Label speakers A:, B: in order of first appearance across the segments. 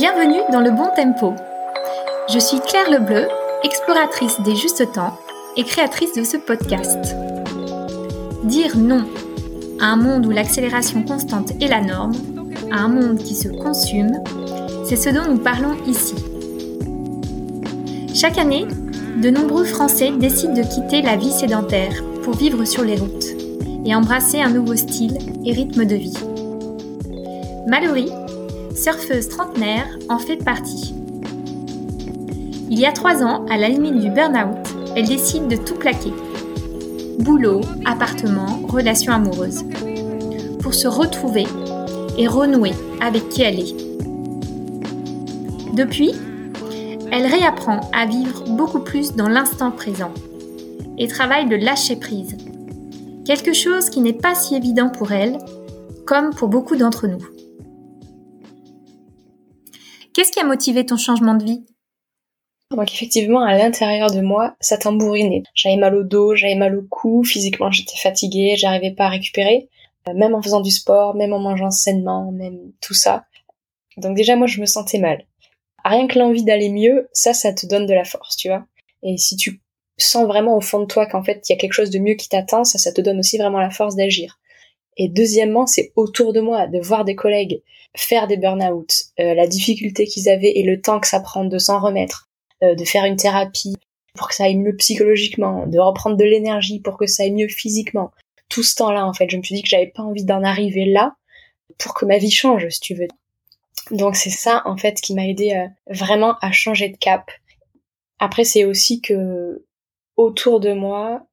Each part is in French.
A: Bienvenue dans le bon tempo. Je suis Claire Lebleu, exploratrice des justes temps et créatrice de ce podcast. Dire non à un monde où l'accélération constante est la norme, à un monde qui se consume, c'est ce dont nous parlons ici. Chaque année, de nombreux Français décident de quitter la vie sédentaire pour vivre sur les routes et embrasser un nouveau style et rythme de vie. Mallory, surfeuse trentenaire, en fait partie. Il y a trois ans, à la limite du burn-out, elle décide de tout plaquer. Boulot, appartement, relations amoureuses. Pour se retrouver et renouer avec qui elle est. Depuis, elle réapprend à vivre beaucoup plus dans l'instant présent et travaille le lâcher prise. Quelque chose qui n'est pas si évident pour elle, comme pour beaucoup d'entre nous. Qu'est-ce qui a motivé ton changement de vie?
B: Donc effectivement, à l'intérieur de moi, ça tambourinait. J'avais mal au dos, j'avais mal au cou, physiquement j'étais fatiguée, j'arrivais pas à récupérer, euh, même en faisant du sport, même en mangeant sainement, même tout ça. Donc déjà moi je me sentais mal. Rien que l'envie d'aller mieux, ça, ça te donne de la force, tu vois. Et si tu sens vraiment au fond de toi qu'en fait il y a quelque chose de mieux qui t'attend, ça, ça te donne aussi vraiment la force d'agir. Et deuxièmement, c'est autour de moi, de voir des collègues faire des burn-out, euh, la difficulté qu'ils avaient et le temps que ça prend de s'en remettre, euh, de faire une thérapie pour que ça aille mieux psychologiquement, de reprendre de l'énergie pour que ça aille mieux physiquement. Tout ce temps-là, en fait, je me suis dit que j'avais pas envie d'en arriver là pour que ma vie change, si tu veux. Donc c'est ça, en fait, qui m'a aidé euh, vraiment à changer de cap. Après, c'est aussi que autour de moi,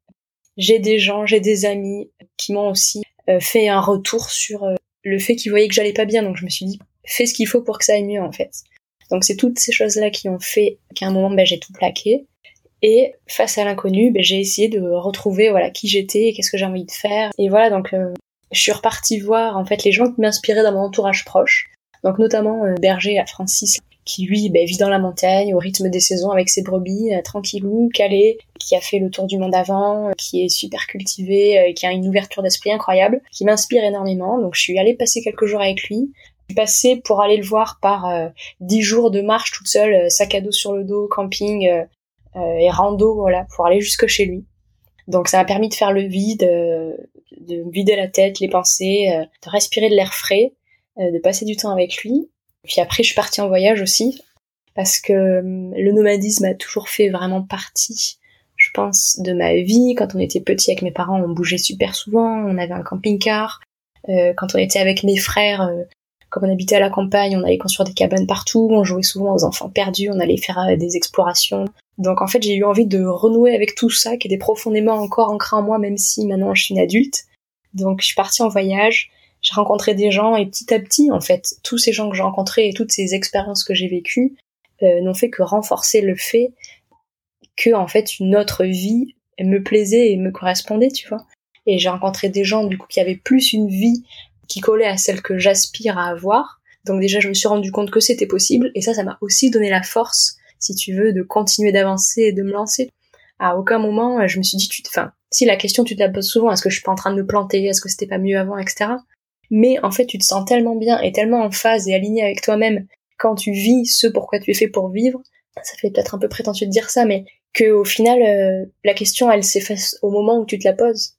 B: j'ai des gens, j'ai des amis qui m'ont aussi fait un retour sur le fait qu'ils voyaient que j'allais pas bien. Donc je me suis dit, fais ce qu'il faut pour que ça aille mieux en fait. Donc c'est toutes ces choses-là qui ont fait qu'à un moment, ben, j'ai tout plaqué. Et face à l'inconnu, ben, j'ai essayé de retrouver voilà qui j'étais, qu'est-ce que j'ai envie de faire. Et voilà, donc euh, je suis repartie voir en fait les gens qui m'inspiraient dans mon entourage proche. Donc notamment Berger à Francis qui lui ben, vit dans la montagne au rythme des saisons avec ses brebis, euh, tranquillou, calé, qui a fait le tour du monde avant, euh, qui est super cultivé, euh, qui a une ouverture d'esprit incroyable, qui m'inspire énormément. Donc je suis allée passer quelques jours avec lui. Je suis passée pour aller le voir par dix jours de marche toute seule, sac à dos sur le dos, camping et rando, voilà, pour aller jusque chez lui. Donc ça m'a permis de faire le vide, de vider la tête, les pensées, de respirer de l'air frais, de passer du temps avec lui. Puis après, je suis partie en voyage aussi, parce que hum, le nomadisme a toujours fait vraiment partie, je pense, de ma vie. Quand on était petit avec mes parents, on bougeait super souvent, on avait un camping-car. Euh, quand on était avec mes frères, euh, comme on habitait à la campagne, on allait construire des cabanes partout, on jouait souvent aux enfants perdus, on allait faire euh, des explorations. Donc en fait, j'ai eu envie de renouer avec tout ça qui était profondément encore ancré en moi, même si maintenant je suis une adulte. Donc je suis partie en voyage, j'ai rencontré des gens et petit à petit, en fait, tous ces gens que j'ai rencontrés et toutes ces expériences que j'ai vécues euh, n'ont fait que renforcer le fait que, en fait, une autre vie me plaisait et me correspondait, tu vois. Et j'ai rencontré des gens, du coup, qui avaient plus une vie qui collait à celle que j'aspire à avoir. Donc déjà, je me suis rendu compte que c'était possible, et ça, ça m'a aussi donné la force, si tu veux, de continuer d'avancer et de me lancer. À aucun moment, je me suis dit, tu, enfin, si la question tu te la poses souvent, est-ce que je suis pas en train de me planter, est-ce que c'était pas mieux avant, etc mais en fait tu te sens tellement bien et tellement en phase et aligné avec toi-même quand tu vis ce pourquoi tu es fait pour vivre, ça fait peut-être un peu prétentieux de dire ça, mais que au final euh, la question elle s'efface au moment où tu te la poses.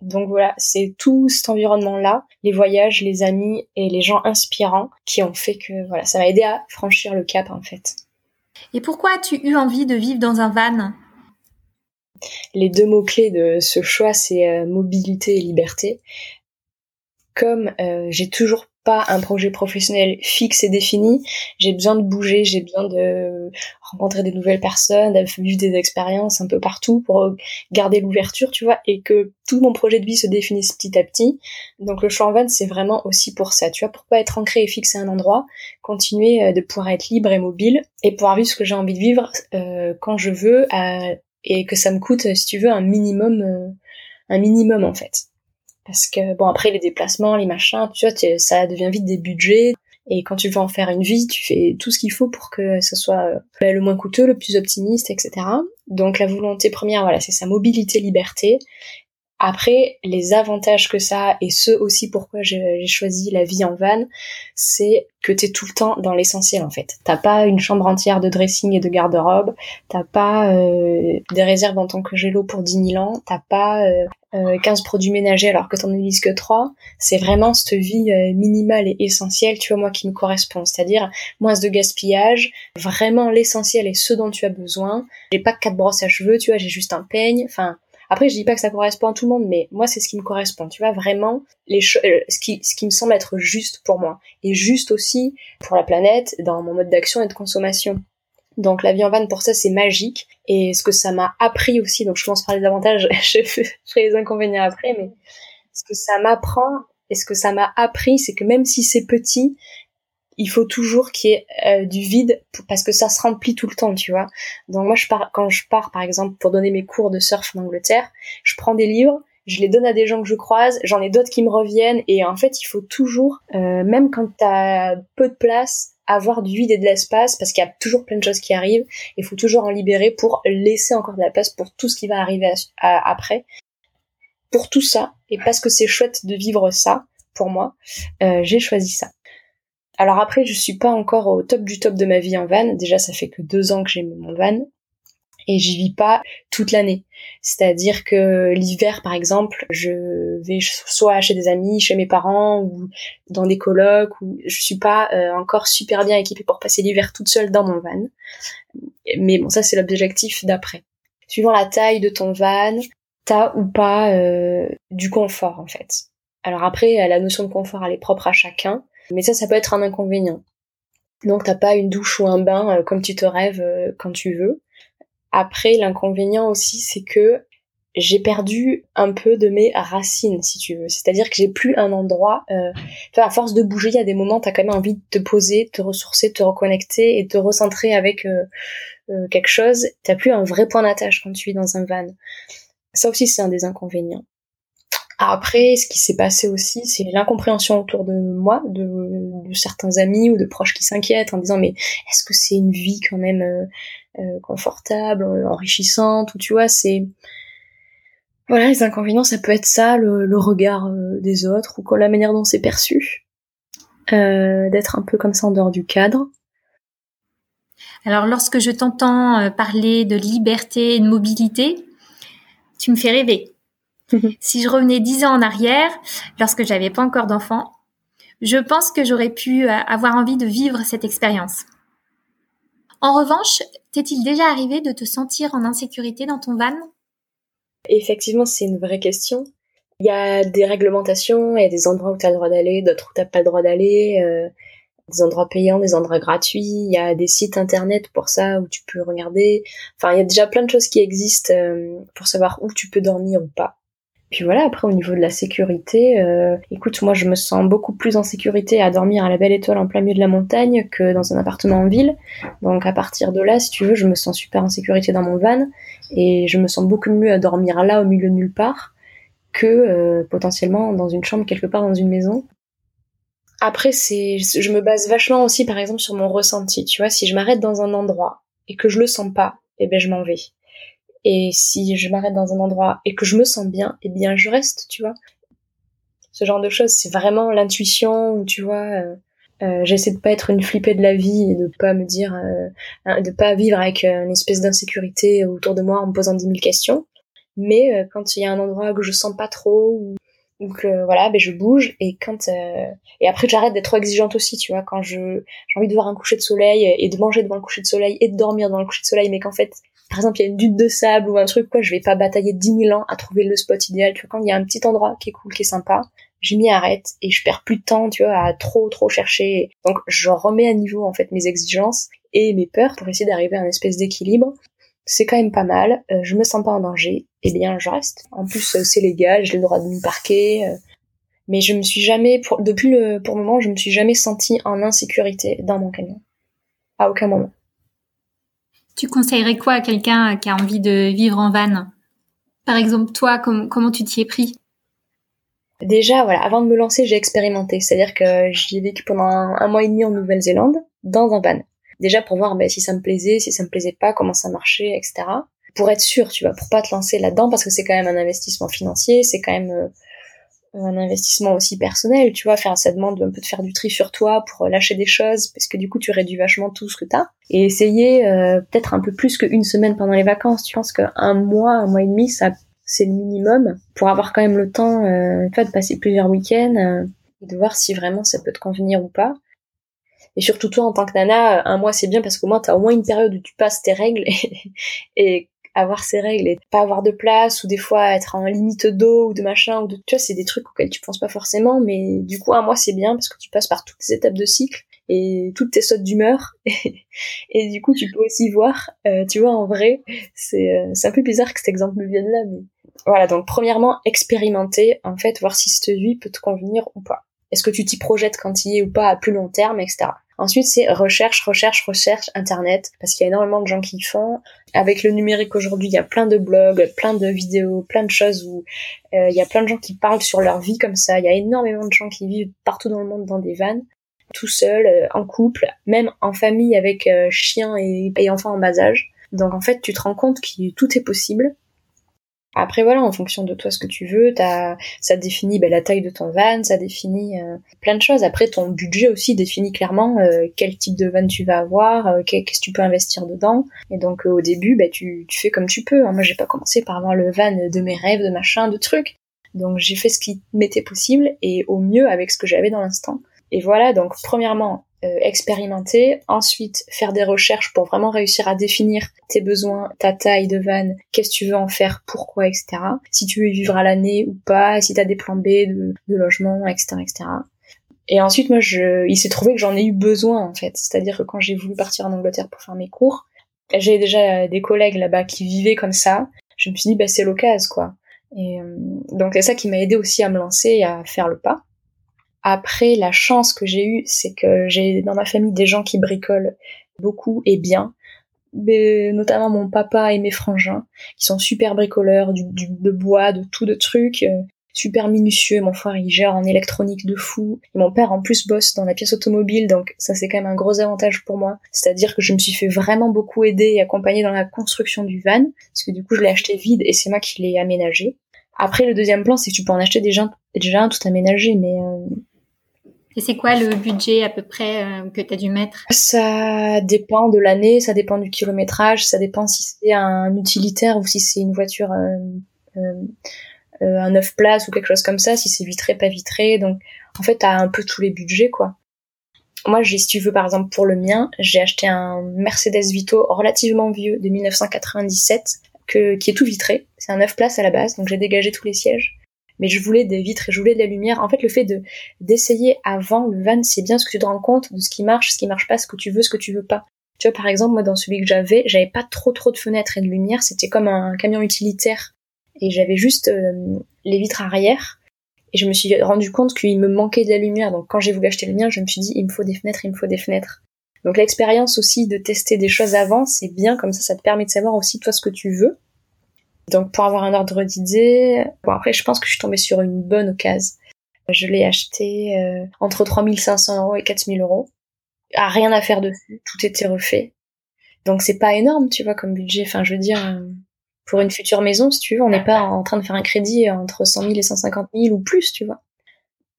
B: Donc voilà, c'est tout cet environnement-là, les voyages, les amis et les gens inspirants qui ont fait que voilà, ça m'a aidé à franchir le cap en fait.
A: Et pourquoi as-tu eu envie de vivre dans un van?
B: Les deux mots-clés de ce choix, c'est euh, mobilité et liberté comme euh, j'ai toujours pas un projet professionnel fixe et défini, j'ai besoin de bouger, j'ai besoin de rencontrer des nouvelles personnes, de vivre des expériences un peu partout pour garder l'ouverture, tu vois, et que tout mon projet de vie se définisse petit à petit. Donc le choix en van, c'est vraiment aussi pour ça, tu vois, pour pas être ancré et fixé à un endroit, continuer euh, de pouvoir être libre et mobile et pouvoir vivre ce que j'ai envie de vivre euh, quand je veux et que ça me coûte, si tu veux, un minimum, un minimum en fait. Parce que, bon, après, les déplacements, les machins, tu vois, ça devient vite des budgets. Et quand tu veux en faire une vie, tu fais tout ce qu'il faut pour que ce soit euh, le moins coûteux, le plus optimiste, etc. Donc la volonté première, voilà, c'est sa mobilité, liberté. Après, les avantages que ça a, et ce aussi pourquoi j'ai choisi la vie en van, c'est que t'es tout le temps dans l'essentiel en fait. T'as pas une chambre entière de dressing et de garde-robe, t'as pas euh, des réserves en tant que gélo pour 10 000 ans, t'as pas euh, 15 euh, produits ménagers alors que t'en utilises que 3. C'est vraiment cette vie euh, minimale et essentielle, tu vois, moi qui me correspond. C'est-à-dire moins de gaspillage, vraiment l'essentiel et ce dont tu as besoin. J'ai pas quatre brosses à cheveux, tu vois, j'ai juste un peigne, enfin après, je dis pas que ça correspond à tout le monde, mais moi, c'est ce qui me correspond. Tu vois, vraiment, les euh, ce qui, ce qui me semble être juste pour moi. Et juste aussi pour la planète, dans mon mode d'action et de consommation. Donc la vie en van pour ça c'est magique et ce que ça m'a appris aussi donc je commence par les avantages je ferai les inconvénients après mais ce que ça m'apprend et ce que ça m'a appris c'est que même si c'est petit il faut toujours qu'il y ait euh, du vide parce que ça se remplit tout le temps, tu vois. Donc moi, je pars, quand je pars, par exemple, pour donner mes cours de surf en Angleterre, je prends des livres, je les donne à des gens que je croise, j'en ai d'autres qui me reviennent, et en fait, il faut toujours, euh, même quand t'as peu de place, avoir du vide et de l'espace parce qu'il y a toujours plein de choses qui arrivent. Il faut toujours en libérer pour laisser encore de la place pour tout ce qui va arriver après. Pour tout ça, et parce que c'est chouette de vivre ça, pour moi, euh, j'ai choisi ça. Alors après, je suis pas encore au top du top de ma vie en van. Déjà, ça fait que deux ans que j'ai mon van et j'y vis pas toute l'année. C'est-à-dire que l'hiver, par exemple, je vais soit chez des amis, chez mes parents ou dans des colocs où je suis pas euh, encore super bien équipée pour passer l'hiver toute seule dans mon van. Mais bon, ça c'est l'objectif d'après. Suivant la taille de ton van, t'as ou pas euh, du confort en fait. Alors après, la notion de confort elle est propre à chacun. Mais ça, ça peut être un inconvénient. Donc t'as pas une douche ou un bain euh, comme tu te rêves euh, quand tu veux. Après, l'inconvénient aussi, c'est que j'ai perdu un peu de mes racines, si tu veux. C'est-à-dire que j'ai plus un endroit. Euh... à force de bouger, il y a des moments, t'as quand même envie de te poser, de te ressourcer, de te reconnecter et de te recentrer avec quelque chose. T'as plus un vrai point d'attache quand tu es dans un van. Ça aussi, c'est un des inconvénients. Après, ce qui s'est passé aussi, c'est l'incompréhension autour de moi, de, certains amis ou de proches qui s'inquiètent en disant mais est-ce que c'est une vie quand même euh, euh, confortable, enrichissante ou tu vois, c'est voilà les inconvénients, ça peut être ça, le, regard euh, des autres ou la manière dont c'est perçu, d'être un peu comme ça en dehors du cadre.
A: Alors lorsque je t'entends parler de liberté et de mobilité, tu me fais rêver. si je revenais dix ans en arrière, lorsque j'avais pas encore d'enfant, je pense que j'aurais pu euh, avoir envie de vivre cette expérience. En revanche, t'est-il déjà arrivé de te sentir en insécurité dans ton van?
B: Effectivement, c'est une vraie question. Il y a des réglementations, il y a des endroits où tu as le droit d'aller, d'autres où t'as pas le droit d'aller, euh, des endroits payants, des endroits gratuits, il y a des sites internet pour ça où tu peux regarder. Enfin, il y a déjà plein de choses qui existent euh, pour savoir où tu peux dormir ou pas. Puis voilà, après au niveau de la sécurité, euh, écoute, moi je me sens beaucoup plus en sécurité à dormir à la belle étoile en plein milieu de la montagne que dans un appartement en ville. Donc à partir de là, si tu veux, je me sens super en sécurité dans mon van et je me sens beaucoup mieux à dormir là au milieu de nulle part que euh, potentiellement dans une chambre quelque part dans une maison. Après, je me base vachement aussi par exemple sur mon ressenti. Tu vois, si je m'arrête dans un endroit et que je le sens pas, eh ben je m'en vais. Et si je m'arrête dans un endroit et que je me sens bien, eh bien je reste, tu vois. Ce genre de choses, c'est vraiment l'intuition, tu vois. Euh, euh, j'essaie de pas être une flippée de la vie et de pas me dire, euh, de pas vivre avec une espèce d'insécurité autour de moi en me posant dix mille questions. Mais quand il y a un endroit que je sens pas trop ou, que voilà, ben je bouge et quand et après j'arrête d'être trop exigeante aussi, tu vois. Quand je j'ai envie de voir un coucher de soleil et de manger devant le coucher de soleil et de dormir devant le coucher de soleil, mais qu'en fait par exemple, il y a une dune de sable ou un truc, quoi, je vais pas batailler 10 000 ans à trouver le spot idéal. Tu vois, quand il y a un petit endroit qui est cool, qui est sympa, je m'y arrête et je perds plus de temps, tu vois, à trop, trop chercher. Donc, je remets à niveau, en fait, mes exigences et mes peurs pour essayer d'arriver à une espèce d'équilibre. C'est quand même pas mal. Euh, je me sens pas en danger. Eh bien, je reste. En plus, euh, c'est légal, j'ai le droit de me parquer. Euh, mais je me suis jamais, pour, depuis le, pour le moment, je me suis jamais sentie en insécurité dans mon camion. À aucun moment.
A: Tu conseillerais quoi à quelqu'un qui a envie de vivre en van? Par exemple, toi, comment tu t'y es pris?
B: Déjà, voilà, avant de me lancer, j'ai expérimenté. C'est-à-dire que j'y ai vécu pendant un, mois et demi en Nouvelle-Zélande, dans un van. Déjà pour voir ben, si ça me plaisait, si ça me plaisait pas, comment ça marchait, etc. pour être sûr, tu vois, pour pas te lancer là-dedans parce que c'est quand même un investissement financier, c'est quand même euh, un investissement aussi personnel, tu vois, faire ça demande un peu de faire du tri sur toi pour lâcher des choses parce que du coup tu réduis vachement tout ce que t'as et essayer euh, peut-être un peu plus qu'une semaine pendant les vacances. Tu penses qu'un mois, un mois et demi, ça c'est le minimum pour avoir quand même le temps euh, de passer plusieurs week-ends euh, et de voir si vraiment ça peut te convenir ou pas. Et surtout toi en tant que nana, un mois c'est bien parce qu'au moins t'as au moins une période où tu passes tes règles et, avoir ses règles et pas avoir de place ou des fois être en limite d'eau ou de machin ou de tu vois c'est des trucs auxquels tu penses pas forcément mais du coup un mois c'est bien parce que tu passes par toutes les étapes de cycle et toutes tes sautes d'humeur. Et, du coup tu peux aussi voir euh, tu vois en vrai c'est euh, c'est un peu bizarre que cet exemple vienne là mais voilà. Donc premièrement expérimenter en fait voir si cette vie peut te convenir ou pas. Est-ce que tu t'y projettes quand il est ou pas à plus long terme, etc. Ensuite, c'est recherche, recherche, recherche, Internet, parce qu'il y a énormément de gens qui font. Avec le numérique aujourd'hui, il y a plein de blogs, plein de vidéos, plein de choses où euh, il y a plein de gens qui parlent sur leur vie comme ça. Il y a énormément de gens qui vivent partout dans le monde dans des vannes, tout seul, euh, en couple, même en famille avec euh, chiens et, et enfants en bas âge. Donc en fait, tu te rends compte que tout est possible après voilà, en fonction de toi ce que tu veux, as, ça définit ben, la taille de ton van, ça définit euh, plein de choses. Après ton budget aussi définit clairement euh, quel type de van tu vas avoir, euh, qu'est-ce que tu peux investir dedans. Et donc au début, ben, tu, tu fais comme tu peux. Hein. Moi j'ai pas commencé par avoir le van de mes rêves, de machin, de trucs. Donc j'ai fait ce qui m'était possible et au mieux avec ce que j'avais dans l'instant. Et voilà, donc premièrement, euh, expérimenter, ensuite faire des recherches pour vraiment réussir à définir tes besoins, ta taille de van, qu'est-ce que tu veux en faire, pourquoi, etc. Si tu veux vivre à l'année ou pas, si tu as des plans B de, de logement, etc., etc. Et ensuite, moi, je, il s'est trouvé que j'en ai eu besoin, en fait. C'est-à-dire que quand j'ai voulu partir en Angleterre pour faire mes cours, j'ai déjà des collègues là-bas qui vivaient comme ça. Je me suis dit, bah, c'est l'occasion, quoi. Et euh, donc, c'est ça qui m'a aidé aussi à me lancer et à faire le pas. Après, la chance que j'ai eue, c'est que j'ai dans ma famille des gens qui bricolent beaucoup et bien. Mais, notamment mon papa et mes frangins, qui sont super bricoleurs, du, de bois, de tout de trucs, euh, super minutieux. Mon frère, il gère en électronique de fou. Et mon père, en plus, bosse dans la pièce automobile, donc ça, c'est quand même un gros avantage pour moi. C'est-à-dire que je me suis fait vraiment beaucoup aider et accompagner dans la construction du van, parce que du coup, je l'ai acheté vide et c'est moi qui l'ai aménagé. Après, le deuxième plan, c'est que tu peux en acheter déjà, déjà tout aménagé, mais euh,
A: et c'est quoi le budget à peu près euh, que tu as dû mettre?
B: Ça dépend de l'année, ça dépend du kilométrage, ça dépend si c'est un utilitaire ou si c'est une voiture euh, euh, euh un neuf places ou quelque chose comme ça, si c'est vitré, pas vitré. Donc en fait, t'as un peu tous les budgets quoi. Moi, si tu veux, par exemple, pour le mien, j'ai acheté un Mercedes Vito relativement vieux de 1997 que, qui est tout vitré. C'est un neuf places à la base, donc j'ai dégagé tous les sièges mais je voulais des vitres et je voulais de la lumière. En fait, le fait de d'essayer avant le van, c'est bien ce que tu te rends compte de ce qui marche, ce qui marche pas, ce que tu veux, ce que tu veux pas. Tu vois, par exemple, moi, dans celui que j'avais, j'avais pas trop trop de fenêtres et de lumière. C'était comme un camion utilitaire et j'avais juste euh, les vitres arrière. Et je me suis rendu compte qu'il me manquait de la lumière. Donc, quand j'ai voulu acheter le mien, je me suis dit, il me faut des fenêtres, il me faut des fenêtres. Donc, l'expérience aussi de tester des choses avant, c'est bien. Comme ça, ça te permet de savoir aussi toi ce que tu veux. Donc pour avoir un ordre d'idée, bon après je pense que je suis tombée sur une bonne occasion. Je l'ai acheté euh, entre 3500 euros et 4000 euros. Ah, rien à faire dessus, tout était refait. Donc c'est pas énorme, tu vois, comme budget. Enfin, je veux dire, euh, pour une future maison, si tu veux, on n'est pas en train de faire un crédit entre 100 000 et 150 000 ou plus, tu vois.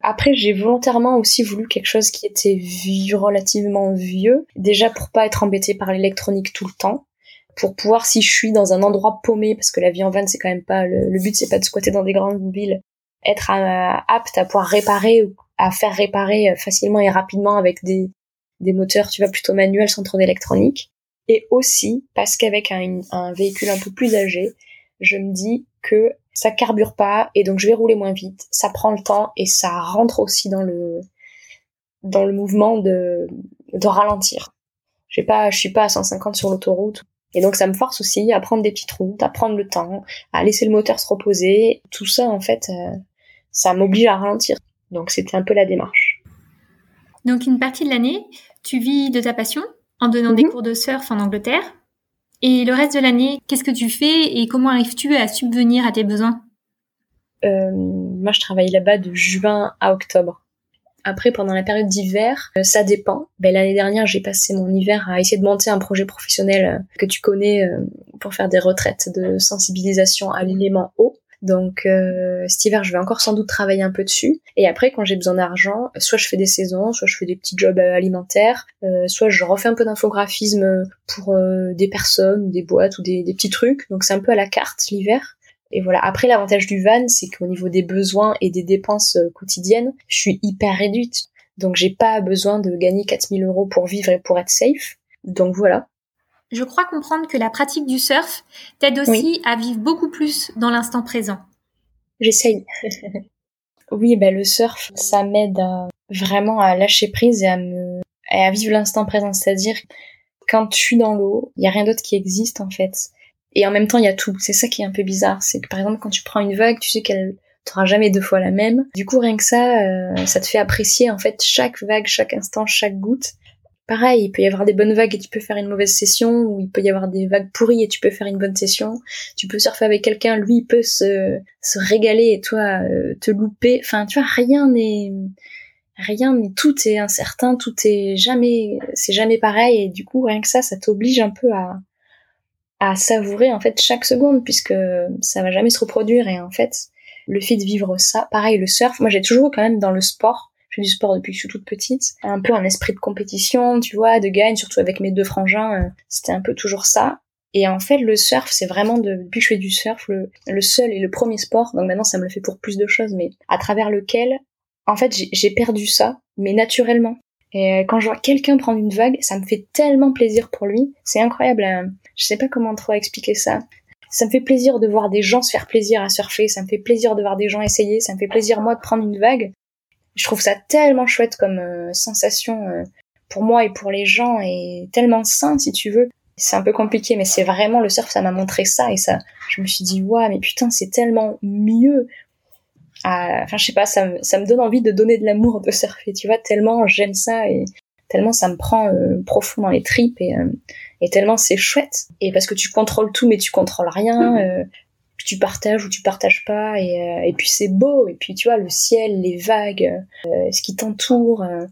B: Après, j'ai volontairement aussi voulu quelque chose qui était vieux, relativement vieux, déjà pour pas être embêté par l'électronique tout le temps pour pouvoir si je suis dans un endroit paumé parce que la vie en van c'est quand même pas le, but c'est pas de squatter dans des grandes villes être euh, apte à pouvoir réparer ou à faire réparer euh, facilement et rapidement avec des des moteurs tu vois plutôt manuels sans trop d'électronique. Et aussi parce qu'avec un, un véhicule un peu plus âgé je me dis que ça carbure pas et donc je vais rouler moins vite ça prend le temps et ça rentre aussi dans le dans le mouvement de de ralentir. J'ai pas je suis pas à 150 sur l'autoroute et donc ça me force aussi à prendre des petites routes, à prendre le temps, à laisser le moteur se reposer. Tout ça, en fait, euh, ça m'oblige à ralentir. Donc c'était un peu la démarche.
A: Donc une partie de l'année, tu vis de ta passion en donnant des mhm. cours de surf en Angleterre. Et le reste de l'année, qu'est-ce que tu fais et comment arrives-tu à subvenir à tes besoins?
B: Euh, Moi, je travaille là-bas de juin à octobre. Après, pendant la période d'hiver, euh, ça dépend. Ben, L'année dernière, j'ai passé mon hiver à essayer de monter un projet professionnel euh, que tu connais euh, pour faire des retraites de sensibilisation à l'élément eau. Donc euh, cet hiver, je vais encore sans doute travailler un peu dessus. Et après, quand j'ai besoin d'argent, soit je fais des saisons, soit je fais des petits jobs alimentaires, euh, soit je refais un peu d'infographisme pour des personnes, des boîtes ou des petits trucs. Donc c'est un peu à la carte l'hiver. Et voilà. Après, l'avantage du van, c'est qu'au niveau des besoins et des dépenses quotidiennes, je suis hyper réduite. Donc j'ai pas besoin de gagner 4000 euros pour vivre et pour être safe. Donc voilà.
A: Je crois comprendre que la pratique du surf t'aide aussi à vivre beaucoup plus dans l'instant présent.
B: J'essaye. oui, bah, le surf, ça m'aide vraiment à lâcher prise et à me, à vivre l'instant présent. C'est-à-dire, quand tu suis dans l'eau, il y a rien d'autre qui existe, en fait. Et en même temps, il y a tout. C'est ça qui est un peu bizarre. C'est que, par exemple, quand tu prends une vague, tu sais qu'elle t'aura jamais deux fois la même. Du coup, rien que ça, euh, ça te fait apprécier, en fait, chaque vague, chaque instant, chaque goutte pareil, il peut y avoir des bonnes vagues et tu peux faire une mauvaise session, ou il peut y avoir des vagues pourries et tu peux faire une bonne session. Tu peux surfer avec quelqu'un, lui il peut se, se régaler et toi euh, te louper. Enfin, tu vois, rien n'est rien n'est tout est incertain, tout est jamais c'est jamais pareil et du coup rien que ça ça t'oblige un peu à à savourer en fait chaque seconde puisque ça va jamais se reproduire et en fait le fait de vivre ça, pareil le surf, moi j'ai toujours quand même dans le sport je fais du sport depuis que je suis toute petite. Un peu un esprit de compétition, tu vois, de gagne, surtout avec mes deux frangins. Euh, c'était un peu toujours ça. Et en fait, le surf, c'est vraiment de, depuis que je fais du surf, le, le, seul et le premier sport, donc maintenant ça me le fait pour plus de choses, mais à travers lequel, en fait, j'ai perdu ça, mais naturellement. Et euh, quand je vois quelqu'un prendre une vague, ça me fait tellement plaisir pour lui. C'est incroyable. Hein. Je sais pas comment trop expliquer ça. Ça me fait plaisir de voir des gens se faire plaisir à surfer. Ça me fait plaisir de voir des gens essayer. Ça me fait plaisir moi de prendre une vague. Je trouve ça tellement chouette comme euh, sensation euh, pour moi et pour les gens et tellement sain si tu veux. C'est un peu compliqué, mais c'est vraiment le surf, ça m'a montré ça et ça. Je me suis dit, waouh, mais putain, c'est tellement mieux. Enfin, je sais pas, ça, ça me donne envie de donner de l'amour de surfer, tu vois, tellement j'aime ça et tellement ça me prend euh, profond dans les tripes et, et tellement c'est chouette. Et parce que tu contrôles tout, mais tu contrôles rien tu partages ou tu partages pas et, euh, et puis c'est beau. Et puis tu vois le ciel les vagues euh, ce qui t'entoure euh,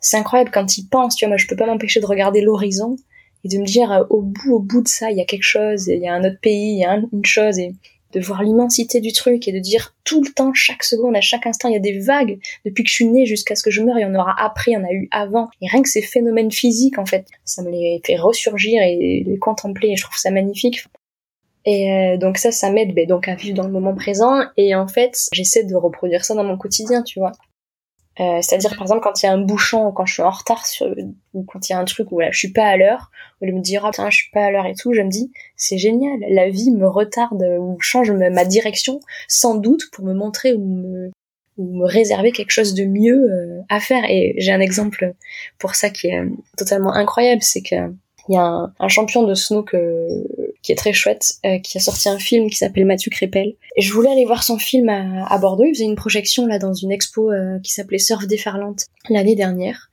B: c'est incroyable quand tu penses tu vois. Moi je peux pas m'empêcher de regarder l'horizon et de me dire au bout au bout de ça il y a quelque chose il y a un autre pays il y a une chose et de voir l'immensité du truc et de dire tout le temps, chaque seconde, à chaque instant, il y a des vagues. Depuis que je suis née jusqu'à ce que je meure, il y en aura après, il y en a eu avant. Et rien que ces phénomènes physiques, en fait, ça me les fait ressurgir et les contempler et je trouve ça magnifique. Et euh, donc ça, ça m'aide ben, donc à vivre dans le moment présent. Et en fait, j'essaie de reproduire ça dans mon quotidien, tu vois. Euh, c'est-à-dire par exemple quand il y a un bouchon ou quand je suis en retard sur, ou quand il y a un truc où voilà, je suis pas à l'heure, où il me dire ah putain je suis pas à l'heure et tout, je me dis c'est génial, la vie me retarde ou change ma direction sans doute pour me montrer ou me, ou me réserver quelque chose de mieux euh, à faire. Et j'ai un exemple pour ça qui est totalement incroyable, c'est que il y a un, un champion de snook qui est très chouette, euh, qui a sorti un film qui s'appelle Mathieu Crépel. Et je voulais aller voir son film à, Bordeaux. Il faisait une projection là dans une expo euh, qui s'appelait Surf déferlante l'année dernière.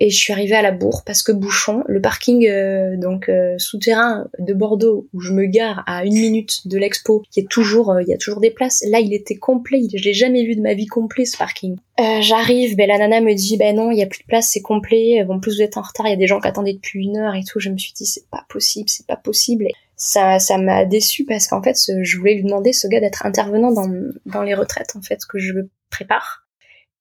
B: Et je suis arrivée à la bourre parce que bouchon, le parking euh, donc souterrain de Bordeaux où je me gare à une minute de l'expo, qui est toujours, il y a toujours des places. Là, il était complet. Je l'ai jamais vu de ma vie complet ce parking. J'arrive, ben la nana me dit ben non, il y a plus de place, c'est complet. Bon, plus vous êtes en retard, il y a des gens qui attendaient depuis une heure et tout. Je me suis dit c'est pas possible, c'est pas possible ça ça m'a déçu parce qu'en fait je voulais lui demander ce gars d'être intervenant dans dans les retraites en fait que je prépare.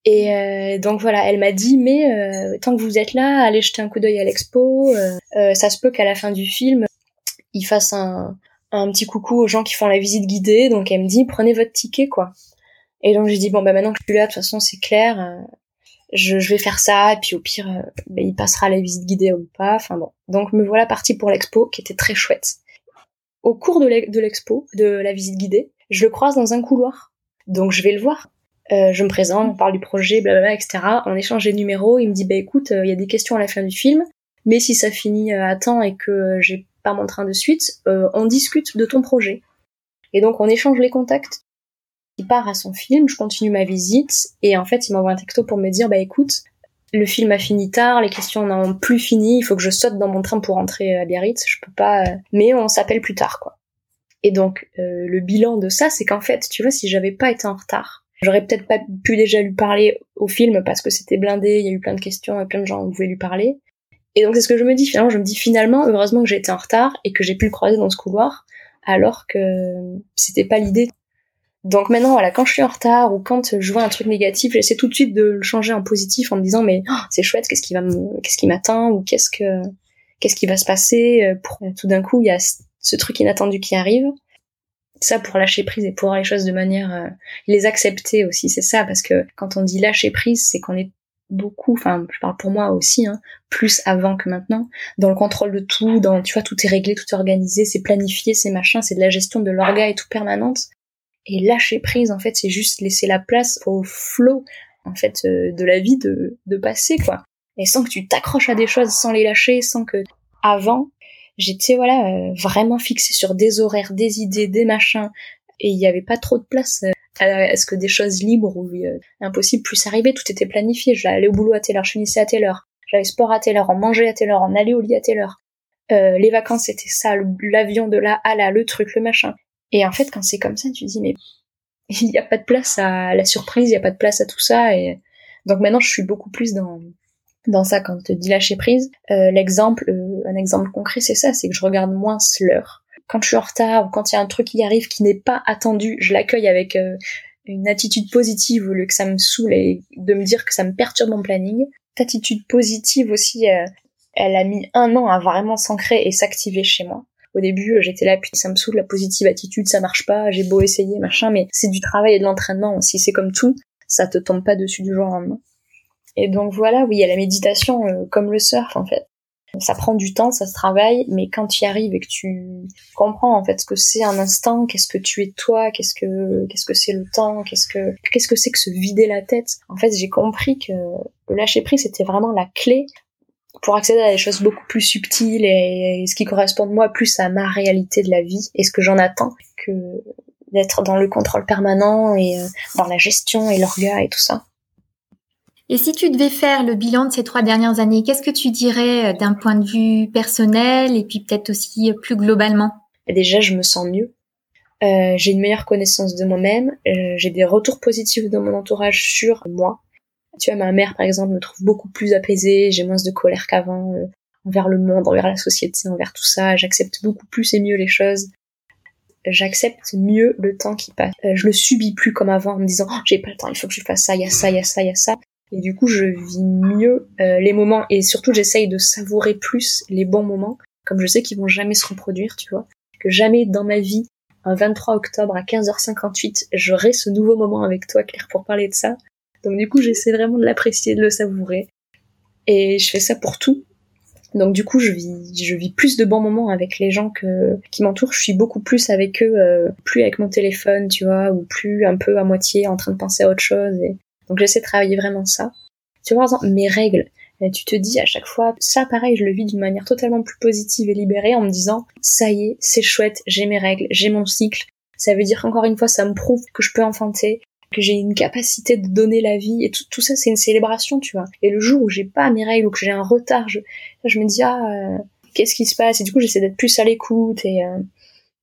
B: Et euh, donc voilà elle m'a dit mais euh, tant que vous êtes là allez jeter un coup d'œil à l'expo euh, ça se peut qu'à la fin du film il fasse un un petit coucou aux gens qui font la visite guidée. Donc elle me dit prenez votre ticket quoi. Et donc j'ai dit bon bah maintenant que je suis là de toute façon c'est clair je, je, vais faire ça. Et puis au pire bah, il passera la visite guidée ou pas. Enfin bon. Donc me voilà partie pour l'expo qui était très chouette au cours de l'expo, de la visite guidée, je le croise dans un couloir. Donc je vais le voir. Euh, je me présente, on parle du projet, blablabla, etc. On échange les numéros. Il me dit, bah écoute, euh, il y a des questions à la fin du film, mais si ça finit euh, à temps et que j'ai pas mon train de suite, on discute de ton projet. Et donc on échange les contacts. Il part à son film, je continue ma visite, et en fait il m'envoie un texto pour me dire, bah écoute, le film a fini tard, les questions n'ont plus fini, il faut que je saute dans mon train pour rentrer à Biarritz, je peux pas, euh, mais on s'appelle plus tard, quoi. Et donc, euh, le bilan de ça, c'est qu'en fait, tu vois, si j'avais pas été en retard, J'aurais peut-être pas pu déjà lui parler au film parce que c'était blindé, il y a eu plein de questions plein de gens voulaient lui parler. Et donc c'est ce que je me dis finalement, je me dis finalement, heureusement que j'ai été en retard et que j'ai pu le croiser dans ce couloir, alors que c'était pas l'idée. Donc maintenant, voilà, quand je suis en retard ou quand je vois un truc négatif, j'essaie tout de suite de le changer en positif en me disant mais oh, c'est chouette, qu'est-ce qui va qu'est-ce qui m'attend ou qu'est-ce que, qu'est-ce qui va se passer euh, pour tout d'un coup il y a ce truc inattendu qui arrive. Ça pour lâcher prise et pour voir les choses de manière euh, les accepter aussi, c'est ça parce que quand on dit lâcher prise, c'est qu'on est beaucoup, enfin je parle pour moi aussi, hein, plus avant que maintenant, dans le contrôle de tout, dans tu vois tout est réglé, tout est organisé, c'est planifié, c'est machin, c'est de la gestion de l'orga et tout permanente. Et lâcher prise en fait, c'est juste laisser la place au flow en fait euh, de la vie de, de passer quoi. Et sans que tu t'accroches à des choses, sans les lâcher, sans que avant j'étais voilà euh, vraiment fixée sur des horaires, des idées, des machins, et il n'y avait pas trop de place euh, est-ce que des choses libres ou euh, impossibles puissent arriver Tout était planifié. J'allais au boulot à telle heure, je finissais à telle heure. J'allais sport à telle heure, on mangeait à telle heure, on allait au lit à telle heure. Euh, les vacances c'était ça, l'avion de là à là, le truc, le machin. Et en fait, quand c'est comme ça, tu dis mais il n'y a pas de place à la surprise, il n'y a pas de place à tout ça. Et donc maintenant, je suis beaucoup plus dans dans ça quand te dis lâcher prise. Euh, l'exemple, euh, un exemple concret, c'est ça, c'est que je regarde moins l'heure quand je suis en retard ou quand il y a un truc qui arrive qui n'est pas attendu, je l'accueille avec euh, une attitude positive au lieu que ça me saoule et de me dire que ça me perturbe mon planning. Cette attitude positive aussi, euh, elle a mis un an à vraiment s'ancrer et s'activer chez moi. Au début, euh, j'étais là, puis ça me saoule, la positive attitude, ça marche pas, j'ai beau essayer, machin, mais c'est du travail et de l'entraînement aussi, c'est comme tout, ça te tombe pas dessus du jour au lendemain. Et donc voilà, oui, il y a la méditation comme le surf en fait. Ça prend du temps, ça se travaille, mais quand tu y arrives et que tu comprends en fait ce que c'est un instant, qu'est-ce que tu es toi, qu'est-ce que qu'est-ce que c'est le temps, qu'est-ce que qu'est-ce que c'est que se vider la tête. En fait, j'ai compris que le lâcher prise c'était vraiment la clé pour accéder à des choses beaucoup plus subtiles et, ce qui correspond moi plus à ma réalité de la vie et ce que j'en attends que d'être dans le contrôle permanent et euh, dans la gestion et l'orga et tout ça.
A: Et si tu devais faire le bilan de ces trois dernières années, qu'est-ce que tu dirais euh, d'un point de vue personnel et puis peut-être aussi euh, plus globalement?
B: Déjà, je me sens mieux. Euh, j'ai une meilleure connaissance de moi-même. Euh, j'ai des retours positifs dans mon entourage sur moi. Tu vois, ma mère, par exemple, me trouve beaucoup plus apaisée. J'ai moins de colère qu'avant euh, envers le monde, envers la société, envers tout ça. J'accepte beaucoup plus et mieux les choses. J'accepte mieux le temps qui passe. je le subis plus comme avant en me disant oh, j'ai pas le temps, il faut que je fasse ça, il y a ça, il y a ça, il y a ça. Et du coup, je vis mieux euh, les moments et surtout, j'essaye de savourer plus les bons moments, comme je sais qu'ils vont jamais se reproduire, tu vois. Que jamais dans ma vie, un 23 octobre à 15h58, j'aurai ce nouveau moment avec toi, Claire, pour parler de ça. Donc du coup, j'essaie vraiment de l'apprécier, de le savourer. Et je fais ça pour tout. Donc du coup, je vis, je vis plus de bons moments avec les gens que, qui m'entourent. Je suis beaucoup plus avec eux, euh, plus avec mon téléphone, tu vois, ou plus un peu à moitié en train de penser à autre chose. Et donc j'essaie de travailler vraiment ça. Tu vois, par exemple, mes règles, euh, tu te dis à chaque fois, ça pareil, je le vis d'une manière totalement plus positive et libérée en me disant, ça y est, c'est chouette, j'ai mes règles, j'ai mon cycle. Ça veut dire qu'encore une fois, ça me prouve que je peux enfanter, que j'ai une capacité de donner la vie, et tout, tout ça, c'est une célébration, tu vois. Et le jour où j'ai pas mes règles ou que j'ai un retard, je, je me dis, ah, euh, qu'est-ce qui se passe? Et du coup, j'essaie d'être plus à l'écoute et, euh,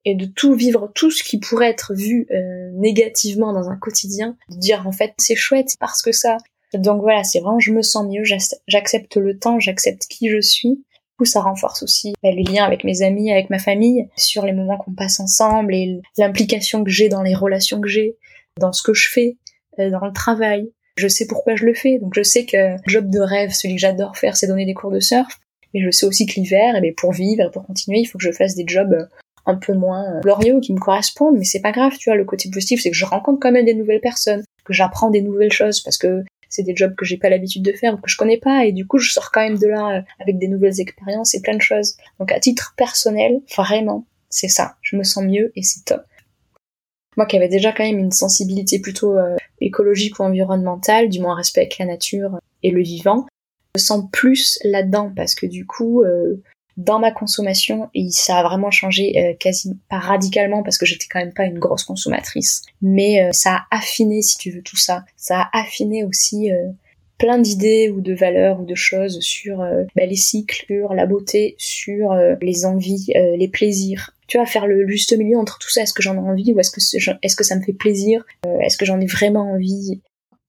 B: et de tout vivre, tout ce qui pourrait être vu euh, négativement dans un quotidien, de dire en fait c'est chouette parce que ça. Donc voilà, c'est vraiment je me sens mieux, j'accepte le temps, j'accepte qui je suis. Du coup, ça renforce aussi bah, les liens avec mes amis, avec ma famille, sur les moments qu'on passe ensemble et l'implication que j'ai dans les relations que j'ai, dans ce que je fais, euh, dans le travail. Je sais pourquoi je le fais, donc je sais que job de rêve, celui que j'adore faire, c'est donner des cours de surf. Mais je sais aussi que l'hiver, et eh pour vivre, pour continuer, il faut que je fasse des jobs un peu moins euh, glorieux qui me correspondent, mais c'est pas grave, tu vois. Le côté positif, c'est que je rencontre quand même des nouvelles personnes, que j'apprends des nouvelles choses parce que c'est des jobs que j'ai pas l'habitude de faire ou que je connais pas et du coup je sors quand même de là euh, avec des nouvelles expériences et plein de choses. Donc à titre personnel, vraiment, c'est ça. Je me sens mieux et c'est top. Moi qui avais déjà quand même une sensibilité plutôt euh, écologique ou environnementale, du moins respect avec la nature et le vivant, je sens plus là-dedans parce que du coup, dans ma consommation et ça a vraiment changé euh, quasi pas radicalement parce que j'étais quand même pas une grosse consommatrice mais euh, ça a affiné si tu veux tout ça. Ça a affiné aussi euh, plein d'idées ou de valeurs ou de choses sur bah, les cycles sur la beauté sur les envies les plaisirs tu vois, faire le juste milieu entre tout ça. Est-ce que j'en ai envie ou est-ce que, est-ce que ça me fait plaisir? Euh, Est-ce que j'en ai vraiment envie?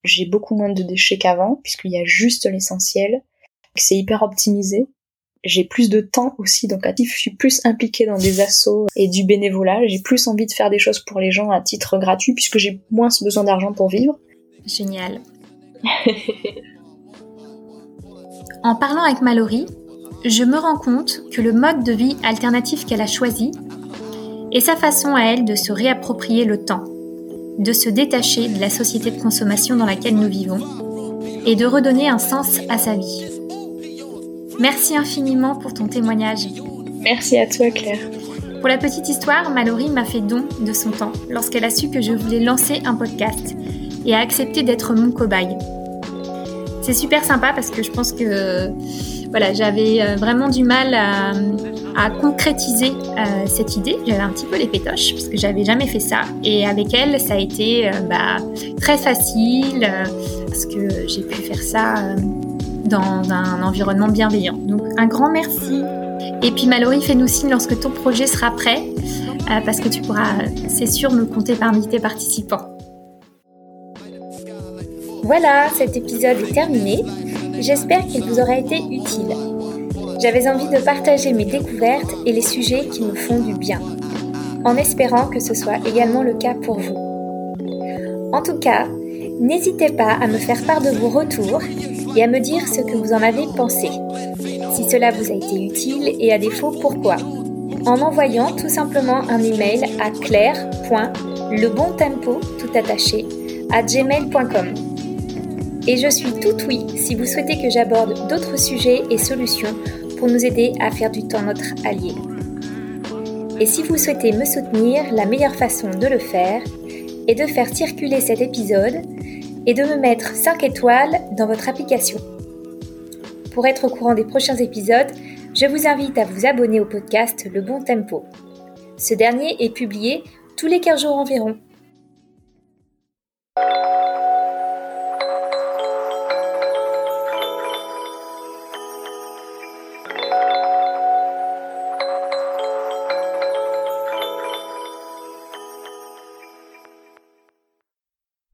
B: J'ai beaucoup moins de déchets qu'avant, puisqu'il y a juste l'essentiel. C'est hyper optimisé. J'ai plus de temps aussi, donc à je suis plus impliquée dans des assauts et du bénévolat. J'ai plus envie de faire des choses pour les gens à titre gratuit, puisque j'ai moins besoin d'argent pour vivre.
A: Génial. en parlant avec Mallory, je me rends compte que le mode de vie alternatif qu'elle a choisi est sa façon à elle de se réapproprier le temps, de se détacher de la société de consommation dans laquelle nous vivons et de redonner un sens à sa vie. Merci infiniment pour ton témoignage.
B: Merci à toi Claire.
A: Pour la petite histoire, Mallory m'a fait don de son temps lorsqu'elle a su que je voulais lancer un podcast et a accepté d'être mon cobaye. C'est super sympa parce que je pense que voilà, j'avais euh, vraiment du mal à, concrétiser euh, cette idée. J'avais un petit peu les pétoches parce que j'avais jamais fait ça. Et avec elle, ça a été euh, bah, très facile parce que j'ai pu faire ça dans un environnement bienveillant. Donc un grand merci. Et puis Mallory, fais-nous signe lorsque ton projet sera prêt parce que tu pourras, c'est sûr, me compter parmi tes participants. Voilà, cet épisode est terminé. J'espère qu'il vous aura été utile. J'avais envie de partager mes découvertes et les sujets qui me font du bien, en espérant que ce soit également le cas pour vous. En tout cas, n'hésitez pas à me faire part de vos retours et à me dire ce que vous en avez pensé, si cela vous a été utile et à défaut pourquoi, en envoyant tout simplement un email à claire.lebontempo tout attaché à gmail.com. Et je suis tout oui si vous souhaitez que j'aborde d'autres sujets et solutions pour nous aider à faire du temps notre allié. Et si vous souhaitez me soutenir, la meilleure façon de le faire est de faire circuler cet épisode et de me mettre 5 étoiles dans votre application. Pour être au courant des prochains épisodes, je vous invite à vous abonner au podcast Le Bon Tempo. Ce dernier est publié tous les 15 jours environ.